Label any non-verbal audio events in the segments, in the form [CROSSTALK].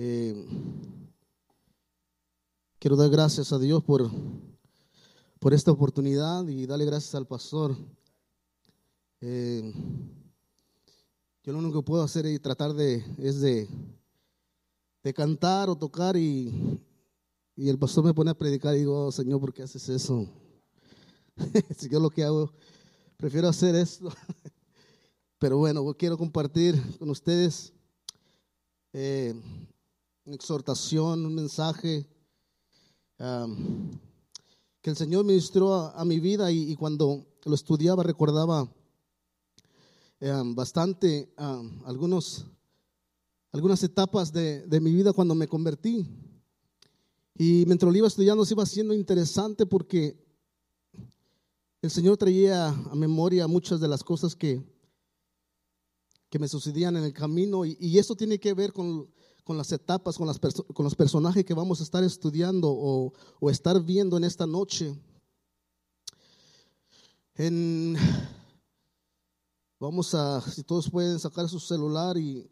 Eh, quiero dar gracias a Dios por, por esta oportunidad y darle gracias al pastor. Eh, yo lo único que puedo hacer y tratar de, es de, de cantar o tocar y, y, el pastor me pone a predicar y digo, oh, Señor, ¿por qué haces eso? [LAUGHS] si yo lo que hago, prefiero hacer esto. [LAUGHS] Pero bueno, quiero compartir con ustedes eh, una exhortación, un mensaje que el Señor ministró a, mi vida y, cuando lo estudiaba recordaba bastante algunos, algunas etapas de, de, mi vida cuando me convertí. Y mientras lo iba estudiando se iba haciendo interesante porque el Señor traía a memoria muchas de las cosas que, que me sucedían en el camino y, y eso tiene que ver con con las etapas, con, las con los personajes que vamos a estar estudiando o, o estar viendo en esta noche. En, vamos a, si todos pueden sacar su celular y,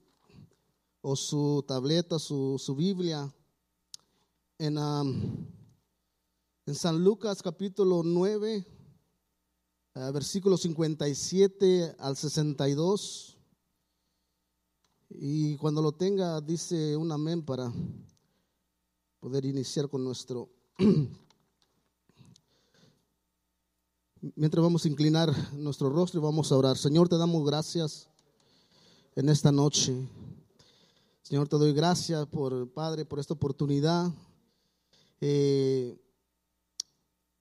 o su tableta, su, su Biblia, en, en San Lucas capítulo 9, uh, versículo 57 al 62. Y cuando lo tenga, dice un amén para poder iniciar con nuestro... [CLEARS THROAT] Mientras vamos a inclinar nuestro rostro y vamos a orar. Señor, te damos gracias en esta noche. Señor, te doy gracias por, Padre, por esta oportunidad. Eh,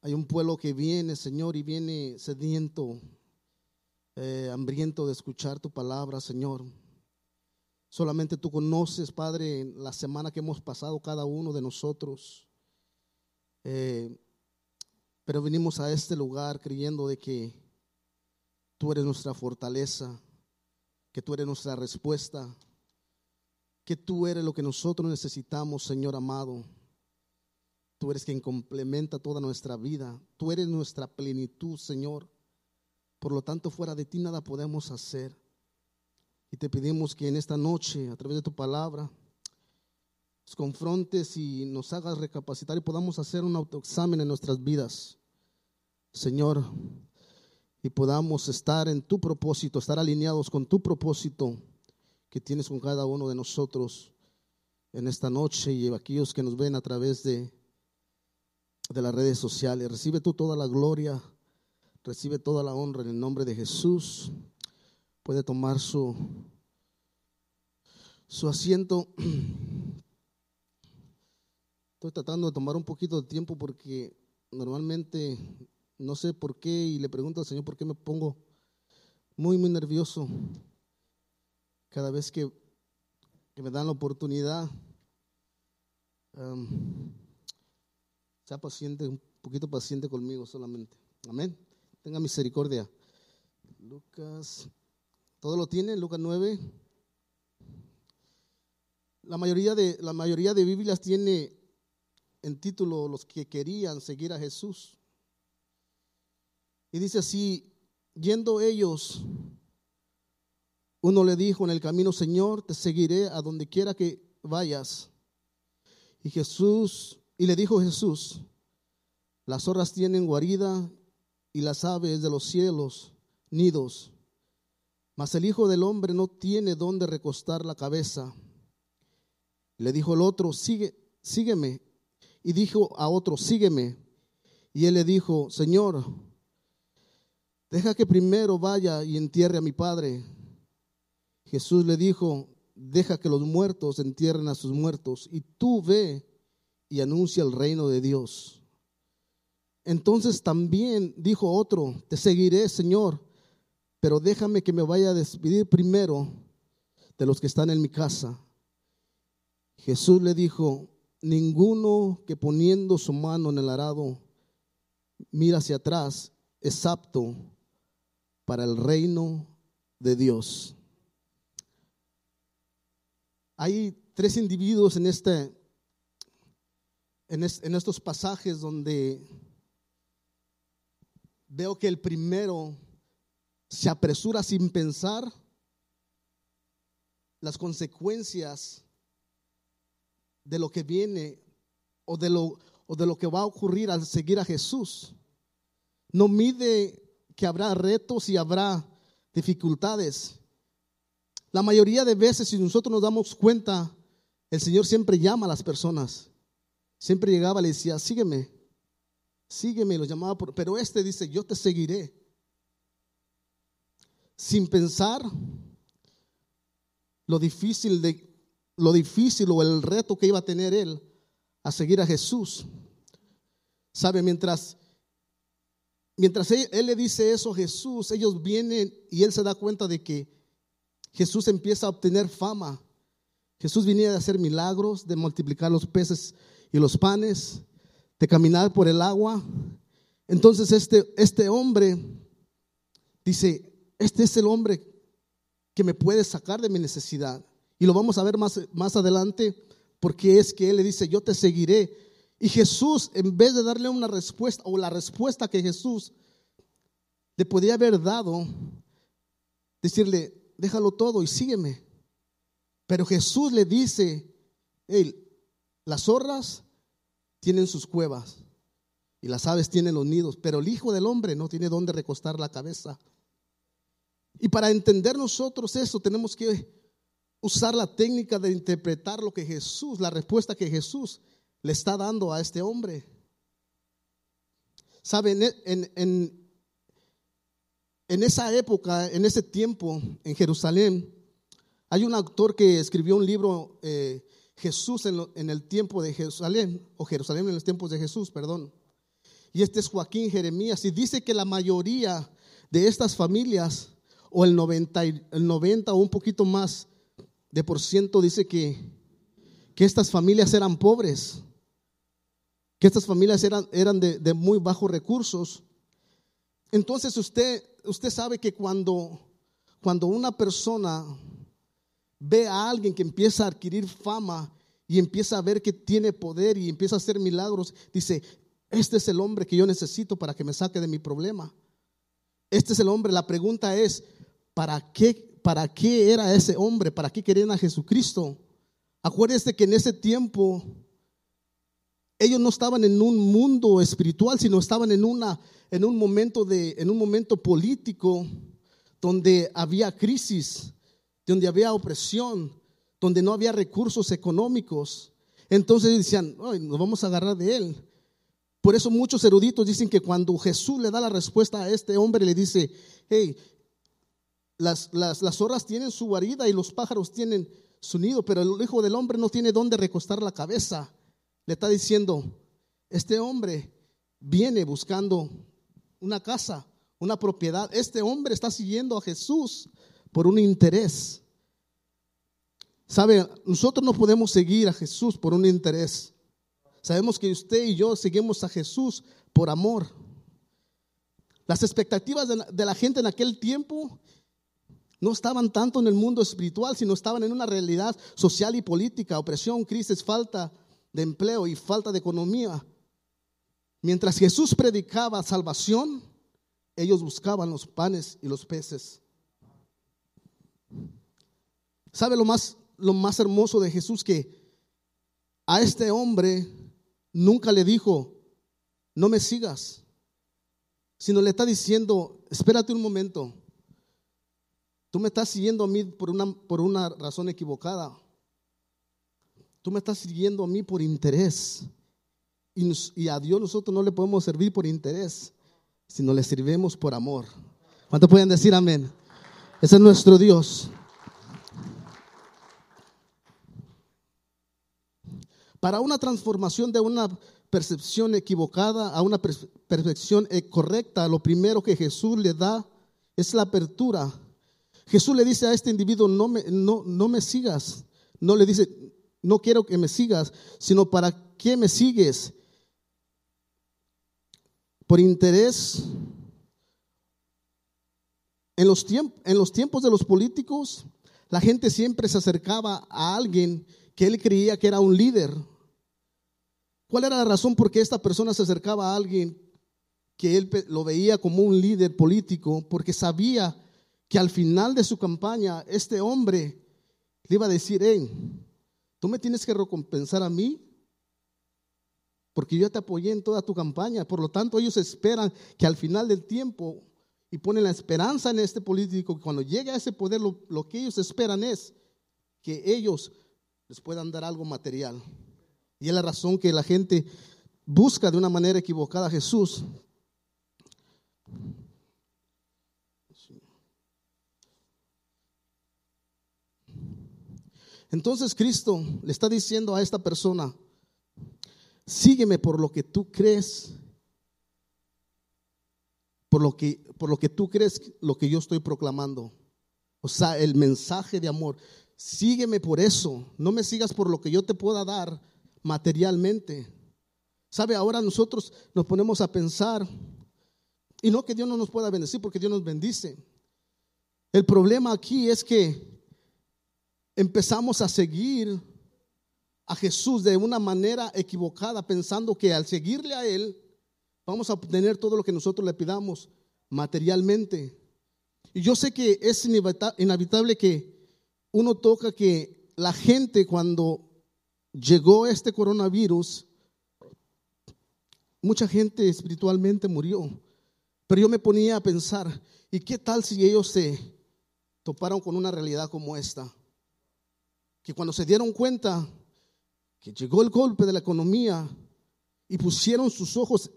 hay un pueblo que viene, Señor, y viene sediento, eh, hambriento de escuchar tu palabra, Señor. Solamente tú conoces, Padre, la semana que hemos pasado cada uno de nosotros. Eh, pero venimos a este lugar creyendo de que tú eres nuestra fortaleza, que tú eres nuestra respuesta, que tú eres lo que nosotros necesitamos, Señor amado. Tú eres quien complementa toda nuestra vida. Tú eres nuestra plenitud, Señor. Por lo tanto, fuera de ti nada podemos hacer. Y te pedimos que en esta noche, a través de tu palabra, nos confrontes y nos hagas recapacitar y podamos hacer un autoexamen en nuestras vidas, Señor, y podamos estar en tu propósito, estar alineados con tu propósito que tienes con cada uno de nosotros en esta noche y aquellos que nos ven a través de, de las redes sociales. Recibe tú toda la gloria, recibe toda la honra en el nombre de Jesús puede tomar su, su asiento. [CLEARS THROAT] Estoy tratando de tomar un poquito de tiempo porque normalmente no sé por qué y le pregunto al Señor por qué me pongo muy, muy nervioso cada vez que, me dan la oportunidad. sea paciente, un poquito paciente conmigo solamente. Amén. Tenga misericordia. Lucas ¿Todo lo tiene? Lucas 9. La mayoría de, la mayoría de Biblias tiene en título los que querían seguir a Jesús. Y dice así, yendo ellos, uno le dijo en el camino, Señor, te seguiré a donde quiera que vayas. Y Jesús, y le dijo Jesús, las zorras tienen guarida y las aves de los cielos nidos mas el Hijo del Hombre no tiene dónde recostar la cabeza. Le dijo el otro, Sigue, sígueme. Y dijo a otro, sígueme. Y él le dijo, Señor, deja que primero vaya y entierre a mi padre. Jesús le dijo, deja que los muertos entierren a sus muertos y tú ve y anuncia el reino de Dios. Entonces también dijo otro, te seguiré, Señor, pero déjame que me vaya a despedir primero de los que están en mi casa. Jesús le dijo, ninguno que poniendo su mano en el arado mira hacia atrás es apto para el reino de Dios. Hay tres individuos en este en, en estos pasajes donde veo que el primero se apresura sin pensar las consecuencias de lo que viene o de lo, o de lo que va a ocurrir al seguir a Jesús. No mide que habrá retos y habrá dificultades. La mayoría de veces, si nosotros nos damos cuenta, el Señor siempre llama a las personas. Siempre llegaba y le decía, sígueme, sígueme, y los llamaba, por, pero este dice, yo te seguiré. Sin pensar lo difícil de lo difícil o el reto que iba a tener él a seguir a Jesús. Sabe, mientras mientras él, él, le dice eso a Jesús, ellos vienen y él se da cuenta de que Jesús empieza a obtener fama. Jesús venía de hacer milagros, de multiplicar los peces y los panes, de caminar por el agua. Entonces este, este hombre dice, este es el hombre que me puede sacar de mi necesidad. Y lo vamos a ver más, más adelante, porque es que Él le dice, yo te seguiré. Y Jesús, en vez de darle una respuesta, o la respuesta que Jesús le podía haber dado, decirle, déjalo todo y sígueme. Pero Jesús le dice, las zorras tienen sus cuevas y las aves tienen los nidos, pero el Hijo del Hombre no tiene dónde recostar la cabeza. Y para entender nosotros eso tenemos que usar la técnica de interpretar lo que Jesús, la respuesta que Jesús le está dando a este hombre. Saben, en, en, en esa época, en ese tiempo, en Jerusalén, hay un autor que escribió un libro, eh, Jesús en, en, el tiempo de Jerusalén, o Jerusalén en los tiempos de Jesús, perdón. Y este es Joaquín Jeremías, y dice que la mayoría de estas familias o el 90, el 90 o un poquito más de por ciento dice que, que estas familias eran pobres, que estas familias eran, eran de, de muy bajos recursos. Entonces usted, usted sabe que cuando, cuando una persona ve a alguien que empieza a adquirir fama y empieza a ver que tiene poder y empieza a hacer milagros, dice, este es el hombre que yo necesito para que me saque de mi problema. Este es el hombre. La pregunta es, ¿para qué, para qué era ese hombre? ¿Para qué querían a Jesucristo? Acuérdense que en ese tiempo ellos no estaban en un mundo espiritual, sino estaban en, una, en, un, momento de, en un momento político donde había crisis, donde había opresión, donde no había recursos económicos. Entonces decían, nos vamos a agarrar de él. Por eso muchos eruditos dicen que cuando Jesús le da la respuesta a este hombre, le dice, hey, las, las, zorras tienen su guarida y los pájaros tienen su nido, pero el Hijo del Hombre no tiene dónde recostar la cabeza. Le está diciendo, este hombre viene buscando una casa, una propiedad. Este hombre está siguiendo a Jesús por un interés. Sabe, nosotros no podemos seguir a Jesús por un interés. Sabemos que usted y yo seguimos a Jesús por amor. Las expectativas de la gente en aquel tiempo no estaban tanto en el mundo espiritual, sino estaban en una realidad social y política, opresión, crisis, falta de empleo y falta de economía. Mientras Jesús predicaba salvación, ellos buscaban los panes y los peces. ¿Sabe lo más, lo más hermoso de Jesús? Que a este hombre nunca le dijo, no me sigas, sino le está diciendo, espérate un momento Tú me estás siguiendo a mí por una, por una razón equivocada. Tú me estás siguiendo a mí por interés. Y, a Dios nosotros no le podemos servir por interés, sino le servimos por amor. ¿Cuánto pueden decir amén? Ese es nuestro Dios. Para una transformación de una percepción equivocada a una percepción correcta, lo primero que Jesús le da es la apertura Jesús le dice a este individuo, no me, no, no me sigas. No le dice, no quiero que me sigas, sino para qué me sigues. Por interés. En los, en los tiempos de los políticos, la gente siempre se acercaba a alguien que él creía que era un líder. ¿Cuál era la razón por qué esta persona se acercaba a alguien que él lo veía como un líder político? Porque sabía que al final de su campaña este hombre le iba a decir, hey, Tú me tienes que recompensar a mí porque yo te apoyé en toda tu campaña. Por lo tanto, ellos esperan que al final del tiempo y ponen la esperanza en este político, que cuando llegue a ese poder, lo, lo que ellos esperan es que ellos les puedan dar algo material. Y es la razón que la gente busca de una manera equivocada a Jesús. Entonces Cristo le está diciendo a esta persona, sígueme por lo que tú crees, por lo que, por lo que tú crees, lo que yo estoy proclamando. O sea, el mensaje de amor. Sígueme por eso, no me sigas por lo que yo te pueda dar materialmente. ¿Sabe? Ahora nosotros nos ponemos a pensar, y no que Dios no nos pueda bendecir, porque Dios nos bendice. El problema aquí es que empezamos a seguir a Jesús de una manera equivocada, pensando que al seguirle a Él vamos a obtener todo lo que nosotros le pidamos materialmente. Y yo sé que es inevitable que uno toca que la gente cuando llegó este coronavirus, mucha gente espiritualmente murió. Pero yo me ponía a pensar, ¿y qué tal si ellos se toparon con una realidad como esta? Que cuando se dieron cuenta que llegó el golpe de la economía y pusieron sus ojos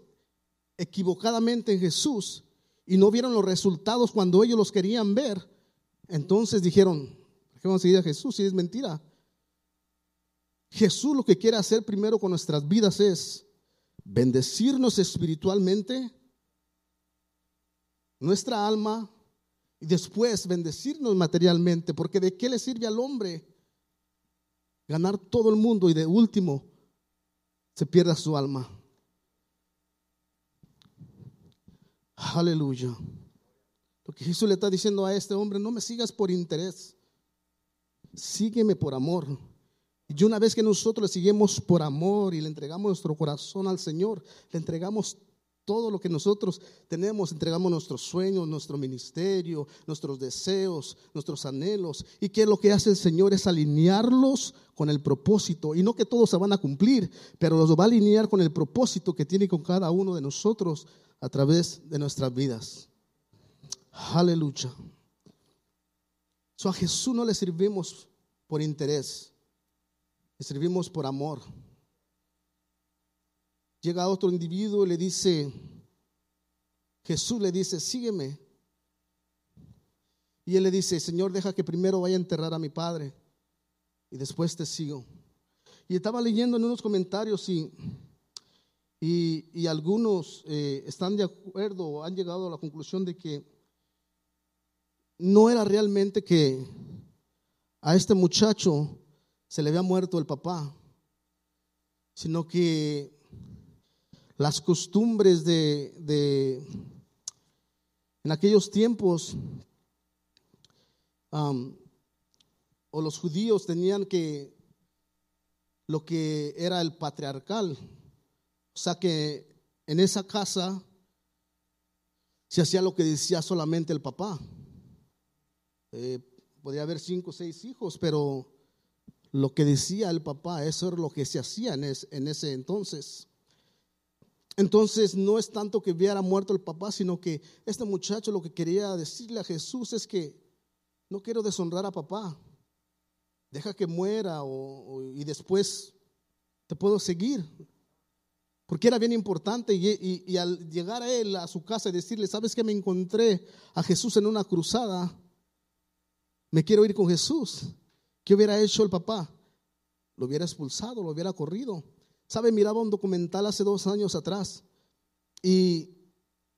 equivocadamente en Jesús y no vieron los resultados cuando ellos los querían ver, entonces dijeron, ¿por qué vamos a seguir a Jesús si es mentira? Jesús lo que quiere hacer primero con nuestras vidas es bendecirnos espiritualmente, nuestra alma, y después bendecirnos materialmente, porque ¿de qué le sirve al hombre ganar todo el mundo y de último se pierda su alma. Aleluya. Lo que Jesús le está diciendo a este hombre, no me sigas por interés, sígueme por amor. Y una vez que nosotros le seguimos por amor y le entregamos nuestro corazón al Señor, le entregamos todo lo que nosotros tenemos, entregamos nuestros sueños, nuestro ministerio, nuestros deseos, nuestros anhelos. Y que lo que hace el Señor es alinearlos con el propósito. Y no que todos se van a cumplir, pero los va a alinear con el propósito que tiene con cada uno de nosotros a través de nuestras vidas. Aleluya. So, a Jesús no le servimos por interés, le servimos por amor llega otro individuo y le dice, Jesús le dice, sígueme. Y él le dice, Señor, deja que primero vaya a enterrar a mi padre y después te sigo. Y estaba leyendo en unos comentarios y, y, algunos eh, están de acuerdo o han llegado a la conclusión de que no era realmente que a este muchacho se le había muerto el papá, sino que las costumbres de, en aquellos tiempos, o los judíos tenían que, lo que era el patriarcal, o sea que en esa casa se hacía lo que decía solamente el papá. Eh, podía haber cinco o seis hijos, pero lo que decía el papá, eso era lo que se hacía en ese entonces. Entonces no es tanto que hubiera muerto el papá, sino que este muchacho lo que quería decirle a Jesús es que no quiero deshonrar a papá. Deja que muera y después te puedo seguir. Porque era bien importante y, y, al llegar a él a su casa y decirle, ¿sabes que me encontré a Jesús en una cruzada? Me quiero ir con Jesús. ¿Qué hubiera hecho el papá? Lo hubiera expulsado, lo hubiera corrido. ¿Sabe? Miraba un documental hace dos años atrás y,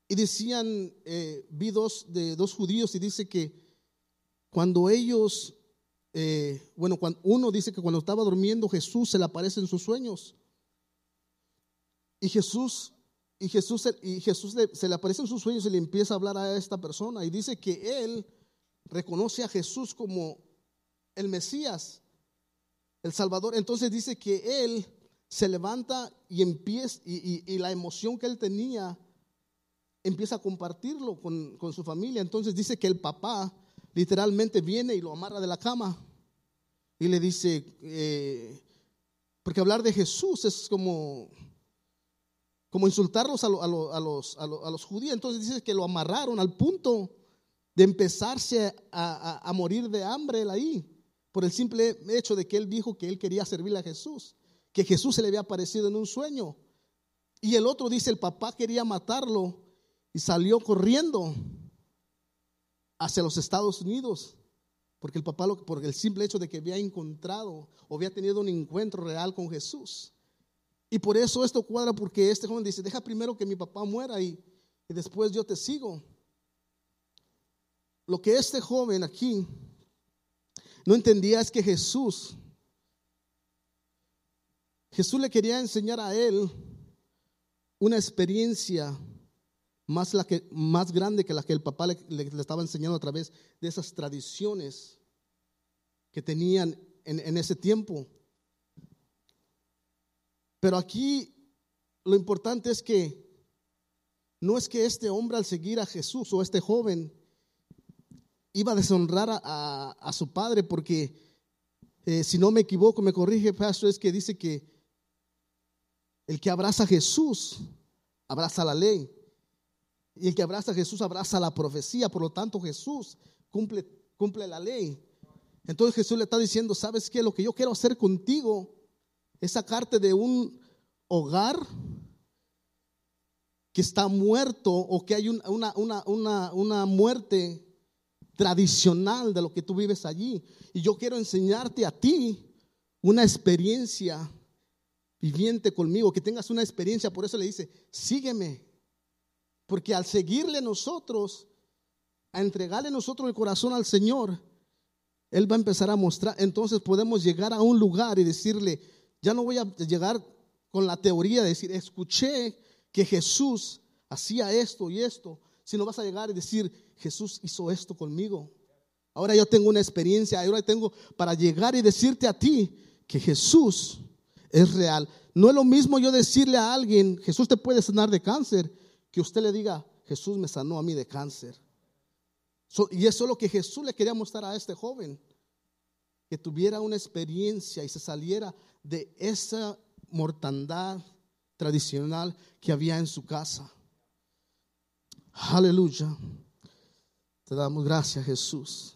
decían, eh, vi dos, de dos judíos y dice que cuando ellos, eh, bueno, cuando, uno dice que cuando estaba durmiendo Jesús se le aparece en sus sueños. Y Jesús, y Jesús, y Jesús se le aparece en sus sueños y le empieza a hablar a esta persona y dice que él reconoce a Jesús como el Mesías, el Salvador. Entonces dice que él se levanta y empieza, y, la emoción que él tenía, empieza a compartirlo con, con, su familia. Entonces dice que el papá literalmente viene y lo amarra de la cama. y le dice, eh, porque hablar de Jesús es como, como insultarlos a, a, los, a, los, judíos. Entonces dice que lo amarraron al punto de empezarse a, morir de hambre él ahí, por el simple hecho de que él dijo que él quería servirle a Jesús, que Jesús se le había aparecido en un sueño. Y el otro dice, el papá quería matarlo y salió corriendo hacia los Estados Unidos. Porque el papá, por el simple hecho de que había encontrado o había tenido un encuentro real con Jesús. Y por eso esto cuadra porque este joven dice, deja primero que mi papá muera y, y después yo te sigo. Lo que este joven aquí no entendía es que Jesús, Jesús le quería enseñar a él una experiencia más, la que, más grande que la que el papá le, estaba enseñando a través de esas tradiciones que tenían en, en ese tiempo. Pero aquí lo importante es que no es que este hombre al seguir a Jesús o este joven iba a deshonrar a, su padre porque eh, si no me equivoco, me corrige, pastor, es que dice que el que abraza a Jesús abraza la ley. Y el que abraza a Jesús abraza la profecía, por lo tanto Jesús cumple, cumple la ley. Entonces Jesús le está diciendo, ¿sabes qué? Lo que yo quiero hacer contigo es sacarte de un hogar que está muerto o que hay una, una, una, una, muerte tradicional de lo que tú vives allí. Y yo quiero enseñarte a ti una experiencia viviente conmigo, que tengas una experiencia. Por eso le dice, sígueme. Porque al seguirle nosotros, a entregarle nosotros el corazón al Señor, Él va a empezar a mostrar. Entonces podemos llegar a un lugar y decirle, ya no voy a llegar con la teoría de decir, escuché que Jesús hacía esto y esto, sino vas a llegar y decir, Jesús hizo esto conmigo. Ahora yo tengo una experiencia, ahora tengo para llegar y decirte a ti que Jesús es real. No es lo mismo yo decirle a alguien, Jesús te puede sanar de cáncer, que usted le diga, Jesús me sanó a mí de cáncer. y eso es lo que Jesús le quería mostrar a este joven, que tuviera una experiencia y se saliera de esa mortandad tradicional que había en su casa. Aleluya. Te damos gracias, Jesús.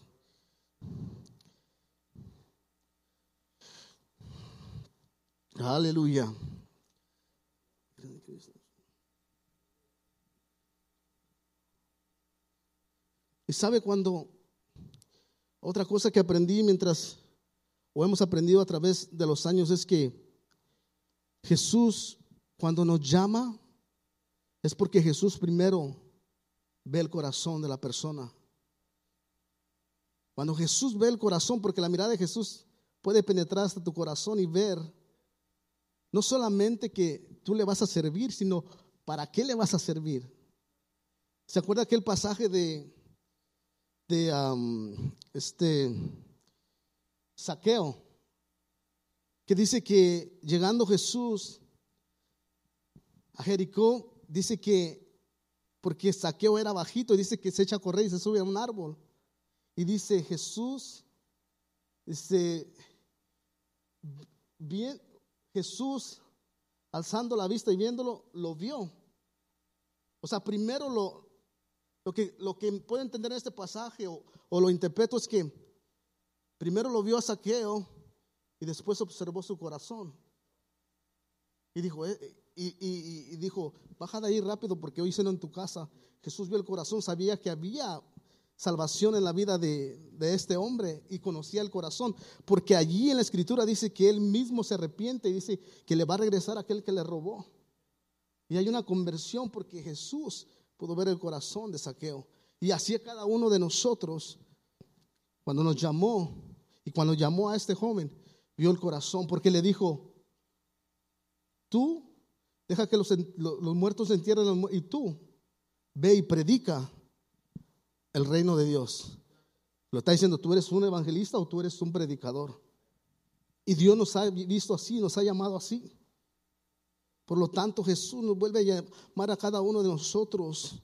Aleluya. Y sabe cuando otra cosa que aprendí mientras, o hemos aprendido a través de los años, es que Jesús cuando nos llama es porque Jesús primero ve el corazón de la persona. Cuando Jesús ve el corazón, porque la mirada de Jesús puede penetrar hasta tu corazón y ver no solamente que tú le vas a servir, sino para qué le vas a servir. ¿Se acuerda aquel pasaje de de este saqueo, que dice que llegando Jesús a Jericó, dice que, porque saqueo era bajito, dice que se echa a correr y se sube a un árbol. Y dice Jesús, dice, bien, Jesús alzando la vista y viéndolo, lo vio. O sea, primero lo, lo que, lo que puedo entender en este pasaje o, lo interpreto es que primero lo vio a Saqueo y después observó su corazón. Y dijo, eh, y, dijo, baja de ahí rápido porque hoy ceno en tu casa. Jesús vio el corazón, sabía que había salvación en la vida de, de, este hombre y conocía el corazón, porque allí en la escritura dice que él mismo se arrepiente y dice que le va a regresar aquel que le robó. Y hay una conversión porque Jesús pudo ver el corazón de Saqueo. Y así a cada uno de nosotros, cuando nos llamó y cuando llamó a este joven, vio el corazón porque le dijo, tú deja que los, los muertos se entierren y tú ve y predica el reino de Dios. Lo está diciendo, tú eres un evangelista o tú eres un predicador. Y Dios nos ha visto así, nos ha llamado así. Por lo tanto, Jesús nos vuelve a llamar a cada uno de nosotros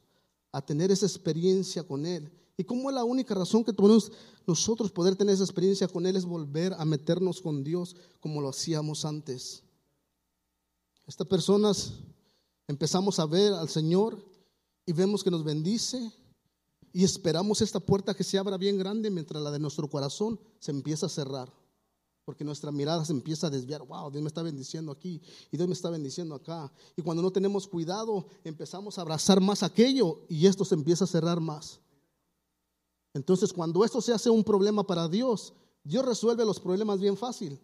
a tener esa experiencia con Él. ¿Y cómo es la única razón que podemos nosotros poder tener esa experiencia con Él es volver a meternos con Dios como lo hacíamos antes? Estas personas empezamos a ver al Señor y vemos que nos bendice y esperamos esta puerta que se abra bien grande mientras la de nuestro corazón se empieza a cerrar. Porque nuestra mirada se empieza a desviar. Wow, Dios me está bendiciendo aquí y Dios me está bendiciendo acá. Y cuando no tenemos cuidado, empezamos a abrazar más aquello y esto se empieza a cerrar más. Entonces, cuando esto se hace un problema para Dios, Dios resuelve los problemas bien fácil.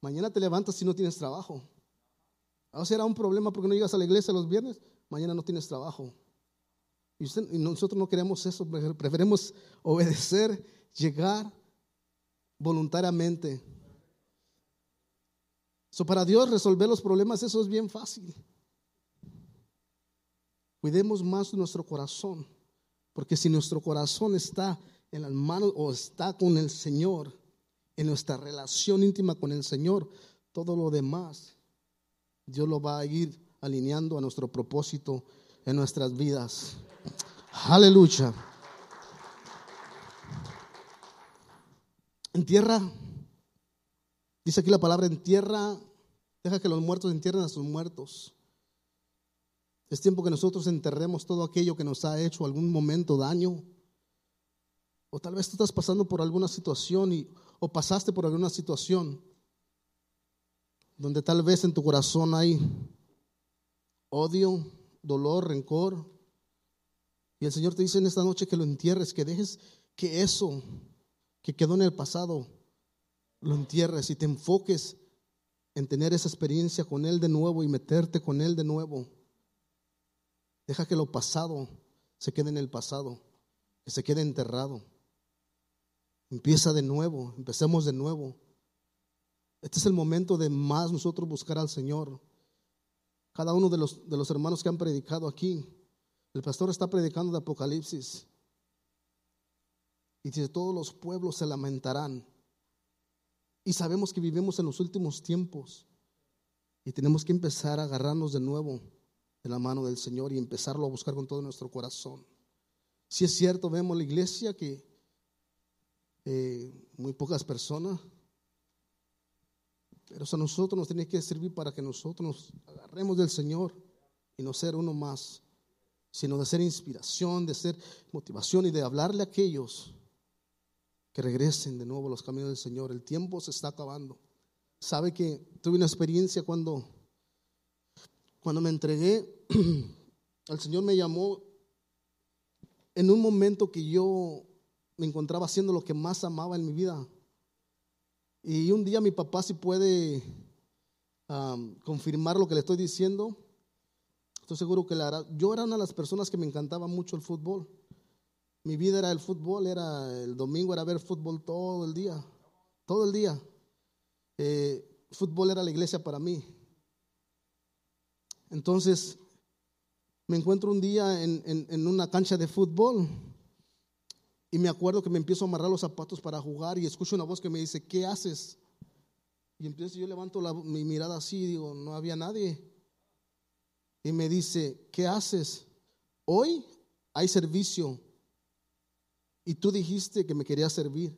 Mañana te levantas si no tienes trabajo. Ahora será un problema porque no llegas a la iglesia los viernes, mañana no tienes trabajo. Y, y nosotros no queremos eso, preferimos obedecer, llegar voluntariamente. So, para Dios resolver los problemas, eso es bien fácil. Cuidemos más nuestro corazón, porque si nuestro corazón está en las manos o está con el Señor, en nuestra relación íntima con el Señor, todo lo demás, Dios lo va a ir alineando a nuestro propósito en nuestras vidas. Aleluya. En tierra, dice aquí la palabra en tierra, deja que los muertos entierren a sus muertos. Es tiempo que nosotros enterremos todo aquello que nos ha hecho algún momento daño. O tal vez tú estás pasando por alguna situación y, o pasaste por alguna situación donde tal vez en tu corazón hay odio, dolor, rencor. Y el Señor te dice en esta noche que lo entierres, que dejes que eso que quedó en el pasado, lo entierres y te enfoques en tener esa experiencia con Él de nuevo y meterte con Él de nuevo. Deja que lo pasado se quede en el pasado, que se quede enterrado. Empieza de nuevo, empecemos de nuevo. Este es el momento de más nosotros buscar al Señor. Cada uno de los, de los hermanos que han predicado aquí, el pastor está predicando de Apocalipsis. Y dice, todos los pueblos se lamentarán. Y sabemos que vivimos en los últimos tiempos. Y tenemos que empezar a agarrarnos de nuevo de la mano del Señor y empezarlo a buscar con todo nuestro corazón. Si es cierto, vemos la iglesia que eh, muy pocas personas, pero a nosotros nos tiene que servir para que nosotros nos agarremos del Señor y no ser uno más, sino de ser inspiración, de ser motivación y de hablarle a aquellos que regresen de nuevo a los caminos del Señor. El tiempo se está acabando. Sabe que tuve una experiencia cuando, cuando me entregué, [CLEARS THROAT] el Señor me llamó en un momento que yo me encontraba haciendo lo que más amaba en mi vida. Y un día mi papá si puede confirmar lo que le estoy diciendo. Estoy seguro que la hará. Yo era una de las personas que me encantaba mucho el fútbol. Mi vida era el fútbol, era el domingo era ver fútbol todo el día, todo el día. Eh, fútbol era la iglesia para mí. Entonces, me encuentro un día en, en, una cancha de fútbol y me acuerdo que me empiezo a amarrar los zapatos para jugar y escucho una voz que me dice, ¿qué haces? Y empiezo, yo levanto mi mirada así y digo, no había nadie. Y me dice, ¿qué haces? Hoy hay servicio y tú dijiste que me querías servir.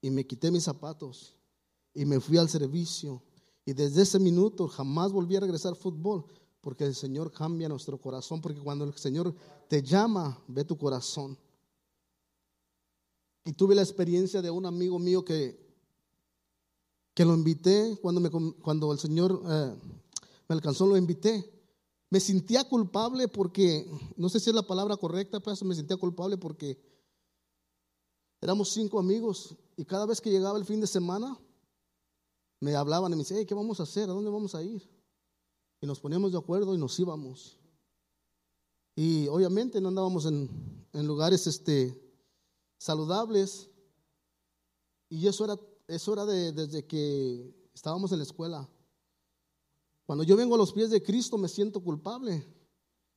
Y me quité mis zapatos y me fui al servicio. Y desde ese minuto jamás volví a regresar al fútbol, porque el Señor cambia nuestro corazón, porque cuando el Señor te llama, ve tu corazón. Y tuve la experiencia de un amigo mío que, que lo invité, cuando, me, cuando el Señor eh, me alcanzó, lo invité. Me sentía culpable porque, no sé si es la palabra correcta, pero me sentía culpable porque Éramos cinco amigos y cada vez que llegaba el fin de semana me hablaban y me decían, ¿qué vamos a hacer? ¿A dónde vamos a ir? Y nos poníamos de acuerdo y nos íbamos. Y obviamente no andábamos en, lugares este, saludables. Y eso era, eso era de, desde que estábamos en la escuela. Cuando yo vengo a los pies de Cristo me siento culpable.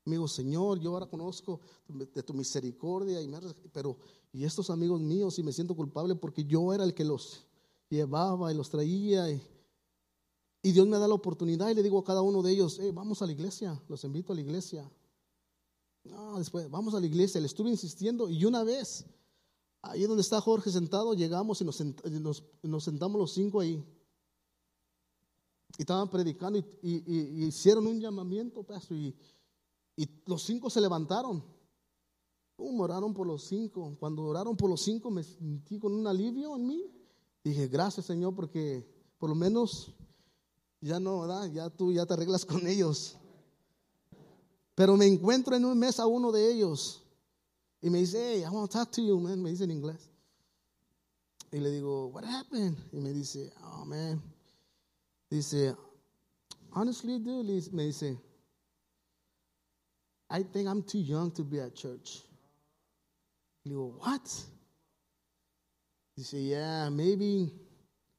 Me digo, Señor, yo ahora conozco de tu misericordia, y me, pero y estos amigos míos, y me siento culpable porque yo era el que los llevaba y los traía. Y, Dios me da la oportunidad y le digo a cada uno de ellos, vamos a la iglesia, los invito a la iglesia. No, después, vamos a la iglesia. Le estuve insistiendo y una vez, ahí donde está Jorge sentado, llegamos y nos, sentamos los cinco ahí. Y estaban predicando y, hicieron un llamamiento, pastor, y, los cinco se levantaron. oraron por los cinco. Cuando oraron por los cinco me sentí con un alivio en mí. Dije, gracias Señor, porque por lo menos ya no, ¿verdad? Ya tú ya te arreglas con ellos. Pero me encuentro en un mes a uno de ellos y me dice, hey, I want to talk to you, man. Me dice en inglés. Y le digo, what happened? Y me dice, oh, man. Dice, honestly, dude, me dice, I think I'm too young to be at church. Le digo, what? Dice, yeah, maybe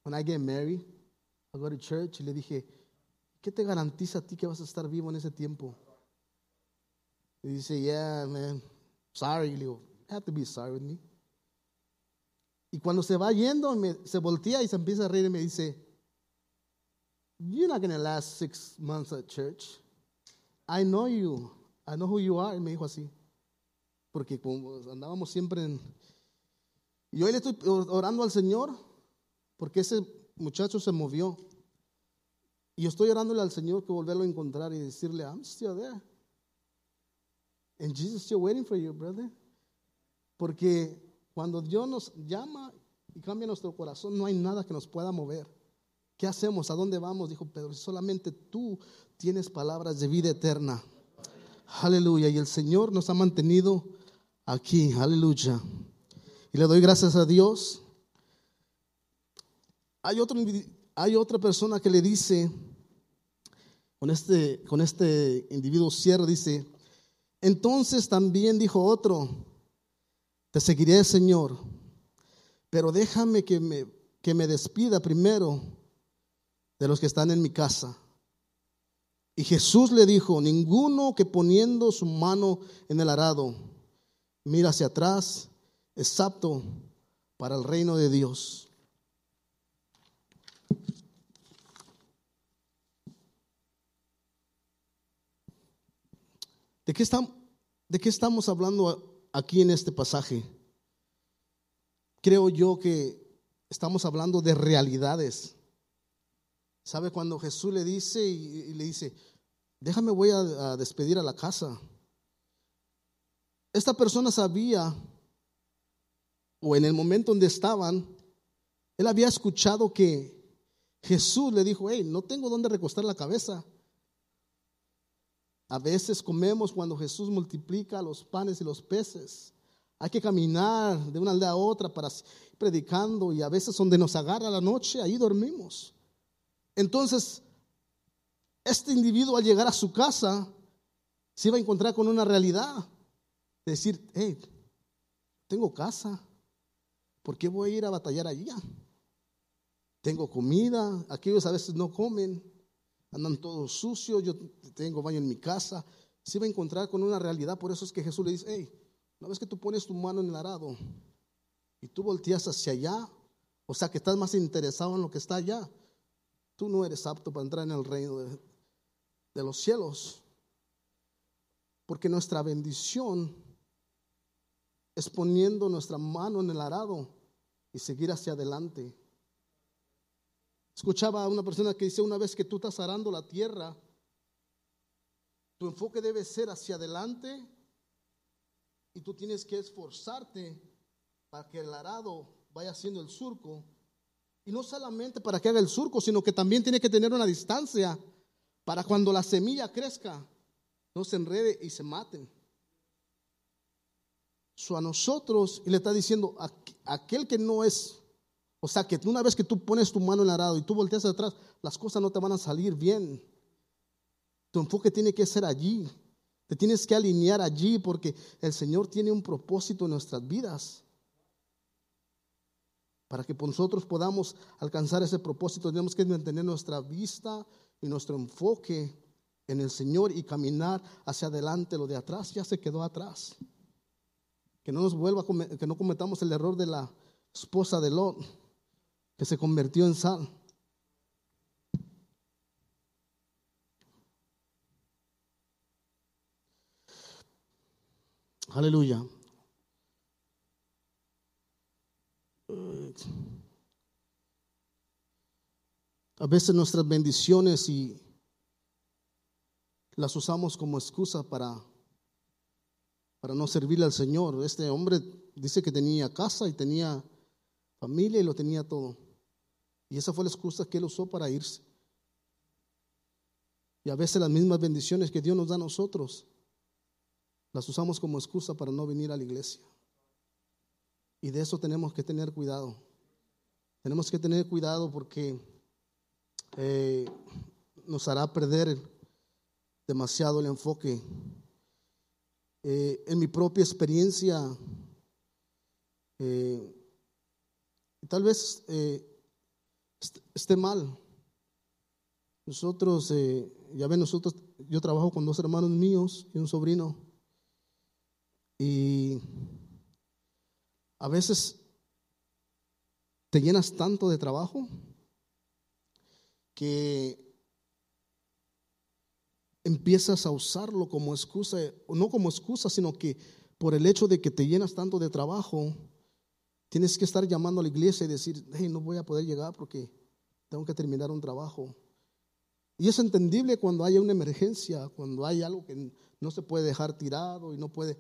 when I get married, I'll go to church. Y le dije, ¿qué te garantiza a ti que vas a estar vivo en ese tiempo? Y dice, yeah, man, sorry. Le digo, have to be sorry with me. Y cuando se va yendo, se voltea y se empieza a reír y me dice, You're not going to last six months at church. I know you. I know who you are. Y me dijo así. Porque como andábamos siempre en... Y hoy le estoy orando al Señor porque ese muchacho se movió. Y yo estoy orándole al Señor que volverlo a encontrar y decirle, I'm still there. And Jesus still waiting for you, brother. Porque cuando Dios nos llama y cambia nuestro corazón, no hay nada que nos pueda mover. ¿Qué hacemos? ¿A dónde vamos? Dijo Pedro. Solamente tú tienes palabras de vida eterna. Aleluya. Y el Señor nos ha mantenido aquí. Aleluya. Y le doy gracias a Dios. Hay, otro, hay otra persona que le dice, con este, con este individuo cierro, dice, entonces también dijo otro, te seguiré, Señor, pero déjame que me, que me despida primero de los que están en mi casa. Y Jesús le dijo, ninguno que poniendo su mano en el arado mira hacia atrás es apto para el reino de Dios. ¿De qué, estamos, ¿De qué estamos hablando aquí en este pasaje? Creo yo que estamos hablando de realidades. ¿Sabe cuando Jesús le dice y, le dice, déjame voy a, despedir a la casa? Esta persona sabía, o en el momento donde estaban, él había escuchado que Jesús le dijo, hey, no tengo dónde recostar la cabeza. A veces comemos cuando Jesús multiplica los panes y los peces. Hay que caminar de una aldea a otra para predicando y a veces donde nos agarra la noche, ahí dormimos. Entonces, este individuo al llegar a su casa se iba a encontrar con una realidad. Decir, hey, tengo casa, ¿por qué voy a ir a batallar allá? Tengo comida, aquellos a veces no comen andan todos sucios, yo tengo baño en mi casa. Se va a encontrar con una realidad, por eso es que Jesús le dice, hey, una vez que tú pones tu mano en el arado y tú volteas hacia allá, o sea que estás más interesado en lo que está allá, tú no eres apto para entrar en el reino de, de los cielos. Porque nuestra bendición es poniendo nuestra mano en el arado y seguir hacia adelante. Escuchaba a una persona que dice, una vez que tú estás arando la tierra, tu enfoque debe ser hacia adelante y tú tienes que esforzarte para que el arado vaya haciendo el surco. Y no solamente para que haga el surco, sino que también tiene que tener una distancia para cuando la semilla crezca, no se enrede y se maten. So a nosotros, y le está diciendo, aquel que no es o sea que una vez que tú pones tu mano en el arado y tú volteas atrás, las cosas no te van a salir bien. Tu enfoque tiene que ser allí. Te tienes que alinear allí porque el Señor tiene un propósito en nuestras vidas. Para que nosotros podamos alcanzar ese propósito, tenemos que mantener nuestra vista y nuestro enfoque en el Señor y caminar hacia adelante. Lo de atrás ya se quedó atrás. Que no nos vuelva, que no cometamos el error de la esposa de Lot que se convirtió en sal. Aleluya. A veces nuestras bendiciones y las usamos como excusa para, para no servirle al Señor. Este hombre dice que tenía casa y tenía familia y lo tenía todo. Y esa fue la excusa que él usó para irse. Y a veces las mismas bendiciones que Dios nos da a nosotros, las usamos como excusa para no venir a la iglesia. Y de eso tenemos que tener cuidado. Tenemos que tener cuidado porque eh, nos hará perder demasiado el enfoque. Eh, en mi propia experiencia, eh, tal vez esté mal. Nosotros, ya ven, nosotros, yo trabajo con dos hermanos míos y un sobrino. Y a veces te llenas tanto de trabajo que empiezas a usarlo como excusa, no como excusa, sino que por el hecho de que te llenas tanto de trabajo, tienes que estar llamando a la iglesia y decir, hey, no voy a poder llegar porque tengo que terminar un trabajo. Y es entendible cuando haya una emergencia, cuando hay algo que no se puede dejar tirado y no puede...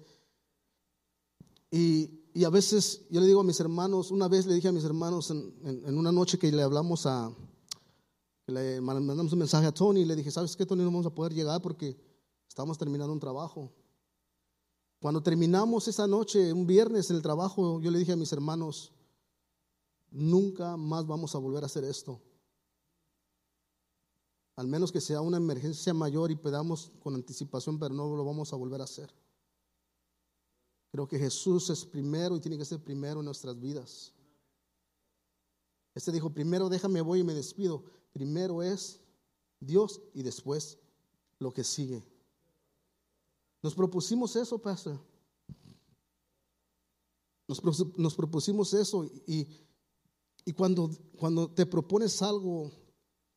Y, a veces yo le digo a mis hermanos, una vez le dije a mis hermanos en una noche que le hablamos a, le mandamos un mensaje a Tony y le dije, ¿sabes qué, Tony? No vamos a poder llegar porque estamos terminando un trabajo. Cuando terminamos esa noche, un viernes en el trabajo, yo le dije a mis hermanos, nunca más vamos a volver a hacer esto. Al menos que sea una emergencia mayor y pedamos con anticipación, pero no lo vamos a volver a hacer. Creo que Jesús es primero y tiene que ser primero en nuestras vidas. Este dijo, primero déjame voy y me despido. Primero es Dios y después lo que sigue. Nos propusimos eso, pastor. Nos, propusimos eso y, y cuando, cuando te propones algo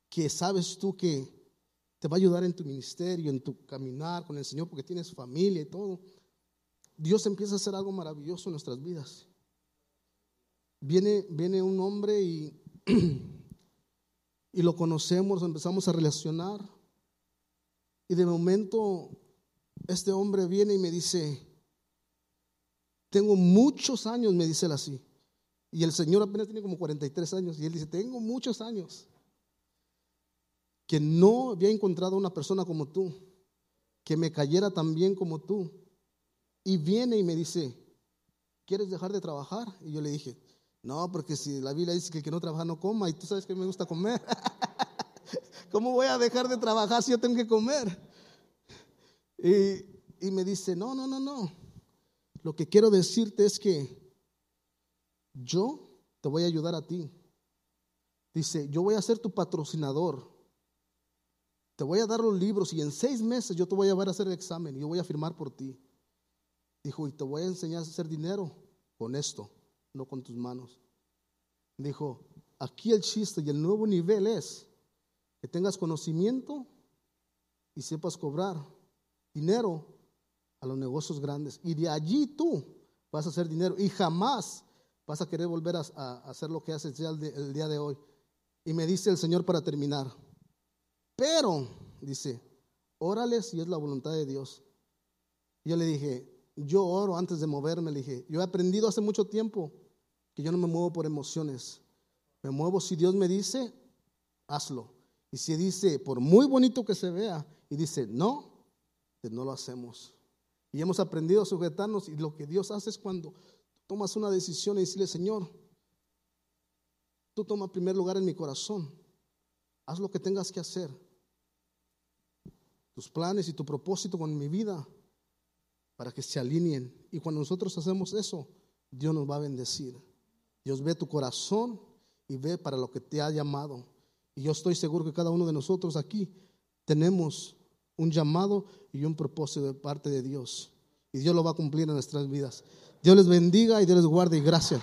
que sabes tú que te va a ayudar en tu ministerio, en tu caminar con el Señor, porque tienes familia y todo, Dios empieza a hacer algo maravilloso en nuestras vidas. Viene, viene un hombre y [CLEARS THROAT] y lo conocemos, empezamos a relacionar. Y de momento este hombre viene y me dice, tengo muchos años, me dice él así. Y el Señor apenas tiene como 43 años. Y él dice, tengo muchos años que no había encontrado una persona como tú, que me cayera tan bien como tú. Y viene y me dice, ¿quieres dejar de trabajar? Y yo le dije, no, porque si la Biblia dice que el que no trabaja no coma y tú sabes que me gusta comer. [LAUGHS] ¿Cómo voy a dejar de trabajar si yo tengo que comer? Y, me dice, no, no, no, no. Lo que quiero decirte es que yo te voy a ayudar a ti. Dice, yo voy a ser tu patrocinador. Te voy a dar los libros y en seis meses yo te voy a llevar a hacer el examen y yo voy a firmar por ti. Dijo, y te voy a enseñar a hacer dinero con esto no con tus manos. Dijo, aquí el chiste y el nuevo nivel es que tengas conocimiento y sepas cobrar dinero a los negocios grandes. Y de allí tú vas a hacer dinero y jamás vas a querer volver a, hacer lo que haces el, el día de hoy. Y me dice el Señor para terminar, pero, dice, órale si es la voluntad de Dios. Yo le dije, yo oro antes de moverme, le dije, yo he aprendido hace mucho tiempo que yo no me muevo por emociones. Me muevo si Dios me dice, hazlo. Y si dice, por muy bonito que se vea, y dice, no, no lo hacemos. Y hemos aprendido a sujetarnos y lo que Dios hace es cuando tomas una decisión y decirle, Señor, tú toma primer lugar en mi corazón. Haz lo que tengas que hacer. Tus planes y tu propósito con mi vida para que se alineen. Y cuando nosotros hacemos eso, Dios nos va a bendecir. Dios ve tu corazón y ve para lo que te ha llamado. Y yo estoy seguro que cada uno de nosotros aquí tenemos un llamado y un propósito de parte de Dios. Y Dios lo va a cumplir en nuestras vidas. Dios les bendiga y Dios les guarde y gracias.